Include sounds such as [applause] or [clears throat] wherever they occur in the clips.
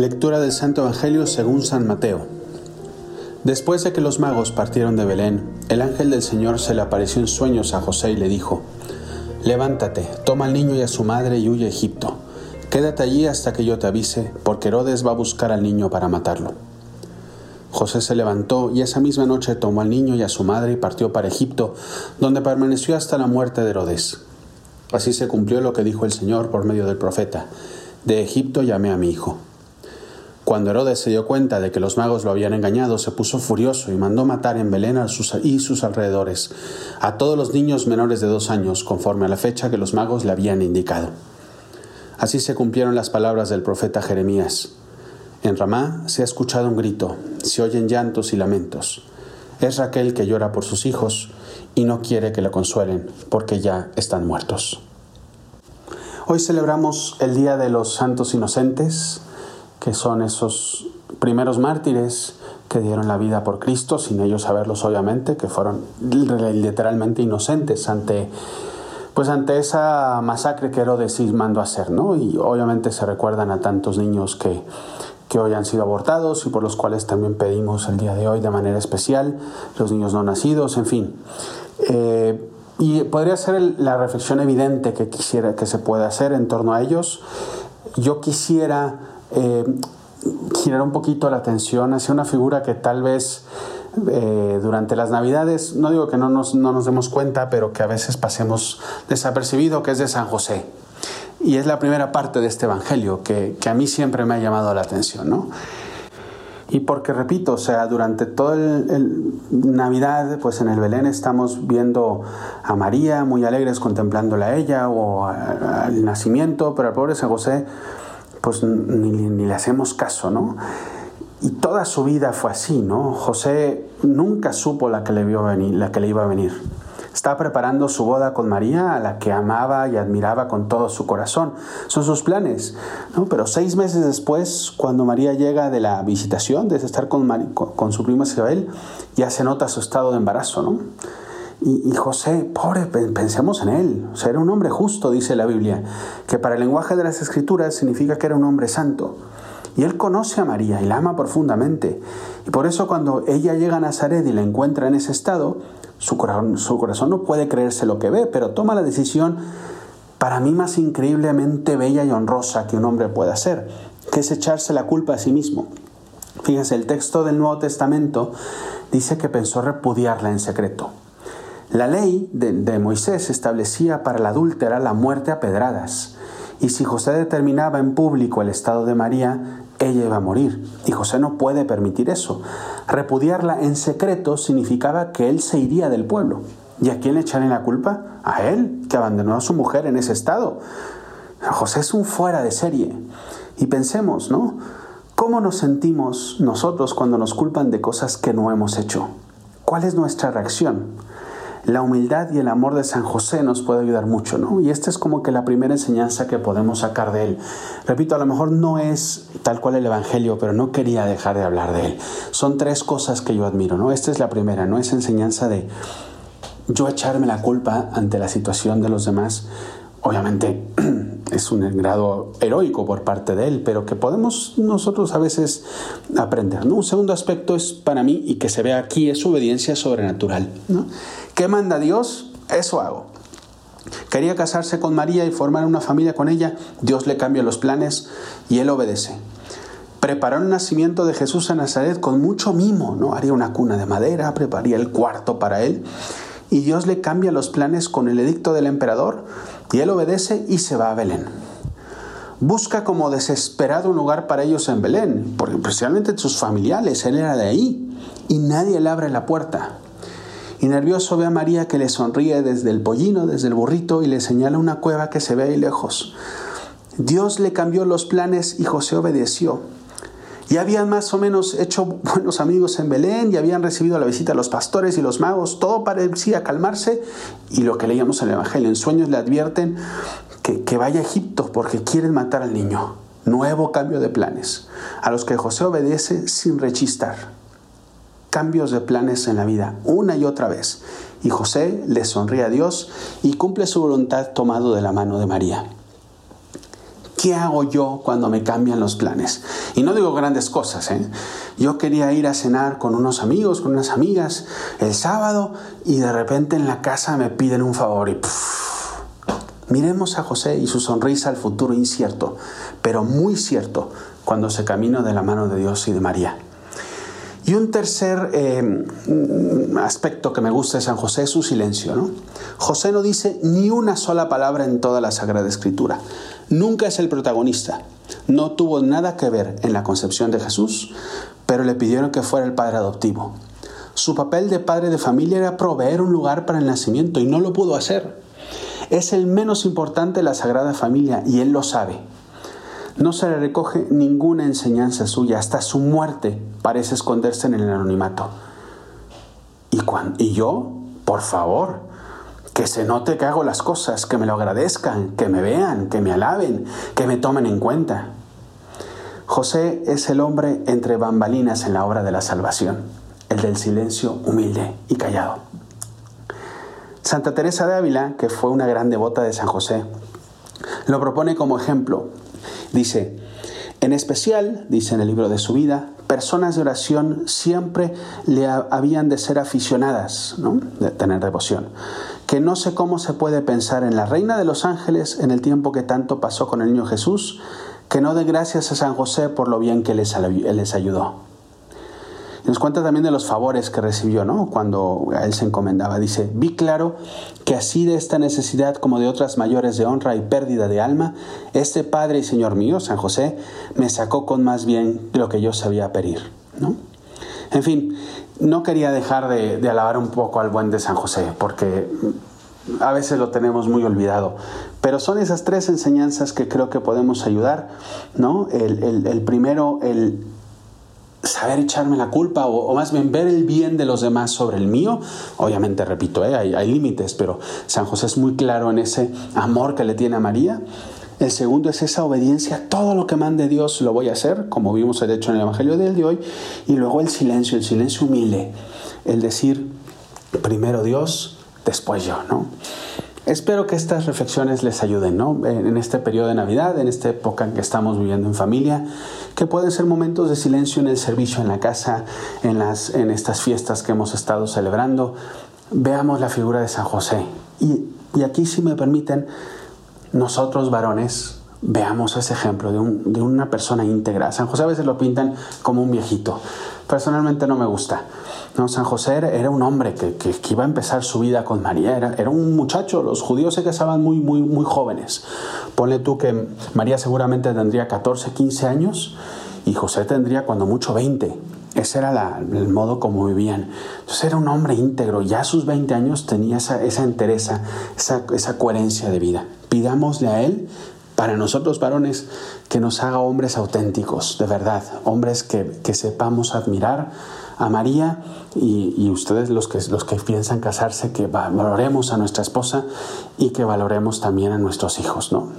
Lectura del Santo Evangelio según San Mateo. Después de que los magos partieron de Belén, el ángel del Señor se le apareció en sueños a José y le dijo, Levántate, toma al niño y a su madre y huye a Egipto. Quédate allí hasta que yo te avise, porque Herodes va a buscar al niño para matarlo. José se levantó y esa misma noche tomó al niño y a su madre y partió para Egipto, donde permaneció hasta la muerte de Herodes. Así se cumplió lo que dijo el Señor por medio del profeta, De Egipto llamé a mi hijo. Cuando Herodes se dio cuenta de que los magos lo habían engañado, se puso furioso y mandó matar en Belén y sus alrededores a todos los niños menores de dos años, conforme a la fecha que los magos le habían indicado. Así se cumplieron las palabras del profeta Jeremías. En Ramá se ha escuchado un grito, se oyen llantos y lamentos. Es Raquel que llora por sus hijos y no quiere que la consuelen, porque ya están muertos. Hoy celebramos el Día de los Santos Inocentes, que son esos primeros mártires que dieron la vida por Cristo, sin ellos saberlos obviamente, que fueron literalmente inocentes ante pues ante esa masacre que Herodes mandó hacer, ¿no? Y obviamente se recuerdan a tantos niños que, que hoy han sido abortados y por los cuales también pedimos el día de hoy de manera especial, los niños no nacidos, en fin. Eh, y podría ser la reflexión evidente que quisiera que se pueda hacer en torno a ellos. Yo quisiera eh, girar un poquito la atención hacia una figura que tal vez eh, durante las navidades, no digo que no nos, no nos demos cuenta, pero que a veces pasemos desapercibido, que es de San José. Y es la primera parte de este Evangelio que, que a mí siempre me ha llamado la atención, ¿no? Y porque, repito, o sea, durante toda el, Navidad, pues en el Belén estamos viendo a María muy alegres contemplándola a ella o al nacimiento, pero al pobre San José pues ni, le hacemos caso, ¿no? Y toda su vida fue así, ¿no? José nunca supo la que le, iba a venir. Estaba preparando su boda con María, a la que amaba y admiraba con todo su corazón. Son sus planes. ¿no? Pero seis meses después, cuando María llega de la visitación, de estar con, con su prima Isabel, ya se nota su estado de embarazo. ¿no? Y, José, pobre, pensemos en él. O sea, era un hombre justo, dice la Biblia, que para el lenguaje de las Escrituras significa que era un hombre santo. Y él conoce a María y la ama profundamente. Y por eso cuando ella llega a Nazaret y la encuentra en ese estado, su corazón, su corazón no puede creerse lo que ve, pero toma la decisión para mí más increíblemente bella y honrosa que un hombre puede hacer, que es echarse la culpa a sí mismo. Fíjense, el texto del Nuevo Testamento dice que pensó repudiarla en secreto. La ley de, Moisés establecía para la adúltera la muerte a pedradas, y si José determinaba en público el estado de María, ella iba a morir, y José no puede permitir eso. Repudiarla en secreto significaba que él se iría del pueblo. ¿Y a quién le echaré la culpa? A él, que abandonó a su mujer en ese estado. José es un fuera de serie. Y pensemos, ¿no? ¿Cómo nos sentimos nosotros cuando nos culpan de cosas que no hemos hecho? ¿Cuál es nuestra reacción? La humildad y el amor de San José nos puede ayudar mucho, ¿no? Y esta es como que la primera enseñanza que podemos sacar de él. Repito, a lo mejor no es tal cual el Evangelio, pero no quería dejar de hablar de él. Son tres cosas que yo admiro, ¿no? Esta es la primera, ¿no? Es enseñanza de yo echarme la culpa ante la situación de los demás. Obviamente [clears throat] es un grado heroico por parte de él, pero que podemos nosotros a veces aprender. ¿no? Un segundo aspecto es para mí, y que se ve aquí, es obediencia sobrenatural. ¿no? ¿Qué manda Dios? Eso hago. Quería casarse con María y formar una familia con ella. Dios le cambia los planes y él obedece. Preparó el nacimiento de Jesús en Nazaret con mucho mimo, ¿no? Haría una cuna de madera, prepararía el cuarto para él. Y Dios le cambia los planes con el edicto del emperador y él obedece y se va a Belén. Busca como desesperado un lugar para ellos en Belén, porque especialmente sus familiares, él era de ahí, y nadie le abre la puerta. Y nervioso ve a María que le sonríe desde el pollino, desde el burrito, y le señala una cueva que se ve ahí lejos. Dios le cambió los planes y José obedeció. Y habían más o menos hecho buenos amigos en Belén y habían recibido la visita a los pastores y los magos. Todo parecía calmarse y lo que leíamos en el Evangelio, en sueños le advierten que, que vaya a Egipto porque quieren matar al niño. Nuevo cambio de planes, a los que José obedece sin rechistar cambios de planes en la vida una y otra vez. Y José le sonríe a Dios y cumple su voluntad tomado de la mano de María. ¿Qué hago yo cuando me cambian los planes? Y no digo grandes cosas, ¿eh? Yo quería ir a cenar con unos amigos, con unas amigas el sábado y de repente en la casa me piden un favor y Miremos a José y su sonrisa al futuro incierto, pero muy cierto cuando se camina de la mano de Dios y de María. Y un tercer eh, aspecto que me gusta de San José es su silencio. ¿no? José no dice ni una sola palabra en toda la Sagrada Escritura. Nunca es el protagonista. No tuvo nada que ver en la concepción de Jesús, pero le pidieron que fuera el padre adoptivo. Su papel de padre de familia era proveer un lugar para el nacimiento y no lo pudo hacer. Es el menos importante de la Sagrada Familia y él lo sabe. No se le recoge ninguna enseñanza suya, hasta su muerte parece esconderse en el anonimato. ¿Y, y yo? Por favor, que se note que hago las cosas, que me lo agradezcan, que me vean, que me alaben, que me tomen en cuenta. José es el hombre entre bambalinas en la obra de la salvación, el del silencio humilde y callado. Santa Teresa de Ávila, que fue una gran devota de San José, lo propone como ejemplo. Dice, en especial, dice en el libro de su vida, personas de oración siempre le habían de ser aficionadas, ¿no? de tener devoción. Que no sé cómo se puede pensar en la Reina de los Ángeles en el tiempo que tanto pasó con el niño Jesús, que no dé gracias a San José por lo bien que les, les ayudó. Nos cuenta también de los favores que recibió, ¿no? Cuando a él se encomendaba. Dice, vi claro que así de esta necesidad como de otras mayores de honra y pérdida de alma, este Padre y Señor mío, San José, me sacó con más bien lo que yo sabía pedir, ¿no? En fin, no quería dejar de, alabar un poco al buen de San José, porque a veces lo tenemos muy olvidado. Pero son esas tres enseñanzas que creo que podemos ayudar, ¿no? El, primero, el saber echarme la culpa o, más bien ver el bien de los demás sobre el mío. Obviamente, repito, ¿eh? hay límites, pero San José es muy claro en ese amor que le tiene a María. El segundo es esa obediencia, todo lo que mande Dios lo voy a hacer, como vimos de hecho en el Evangelio del de hoy. Y luego el silencio, el silencio humilde, el decir primero Dios, después yo, ¿no? Espero que estas reflexiones les ayuden ¿no? en este periodo de Navidad, en esta época en que estamos viviendo en familia, que pueden ser momentos de silencio en el servicio en la casa, en, las, en estas fiestas que hemos estado celebrando. Veamos la figura de San José. Y, y aquí, si me permiten, nosotros varones veamos ese ejemplo de, un, de una persona íntegra. San José a veces lo pintan como un viejito. Personalmente no me gusta. No, San José era un hombre que, que, iba a empezar su vida con María, era, era, un muchacho, los judíos se casaban muy, muy, muy jóvenes. Ponle tú que María seguramente tendría 14, 15 años y José tendría cuando mucho 20. Ese era la, el modo como vivían. Entonces era un hombre íntegro, ya a sus 20 años tenía esa, esa entereza, esa, esa coherencia de vida. Pidámosle a él para nosotros varones que nos haga hombres auténticos, de verdad, hombres que, que sepamos admirar a María y, ustedes los que, los que piensan casarse, que valoremos a nuestra esposa y que valoremos también a nuestros hijos, ¿no?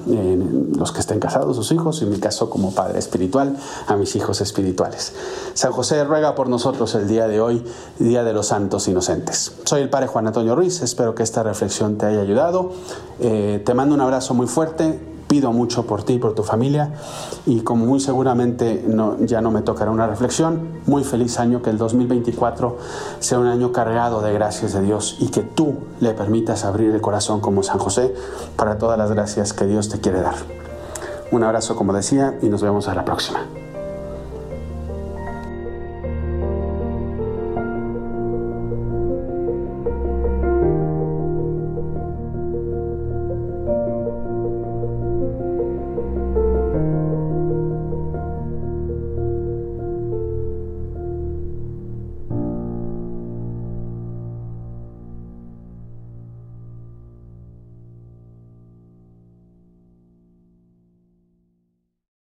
los que estén casados, sus hijos, en mi caso como padre espiritual, a mis hijos espirituales. San José ruega por nosotros el día de hoy, Día de los Santos Inocentes. Soy el Padre Juan Antonio Ruiz, espero que esta reflexión te haya ayudado. Eh, te mando un abrazo muy fuerte pido mucho por ti y por tu familia y como muy seguramente ya no me tocará una reflexión, muy feliz año, que el 2024 sea un año cargado de gracias de Dios y que tú le permitas abrir el corazón como San José para todas las gracias que Dios te quiere dar. Un abrazo como decía y nos vemos a la próxima.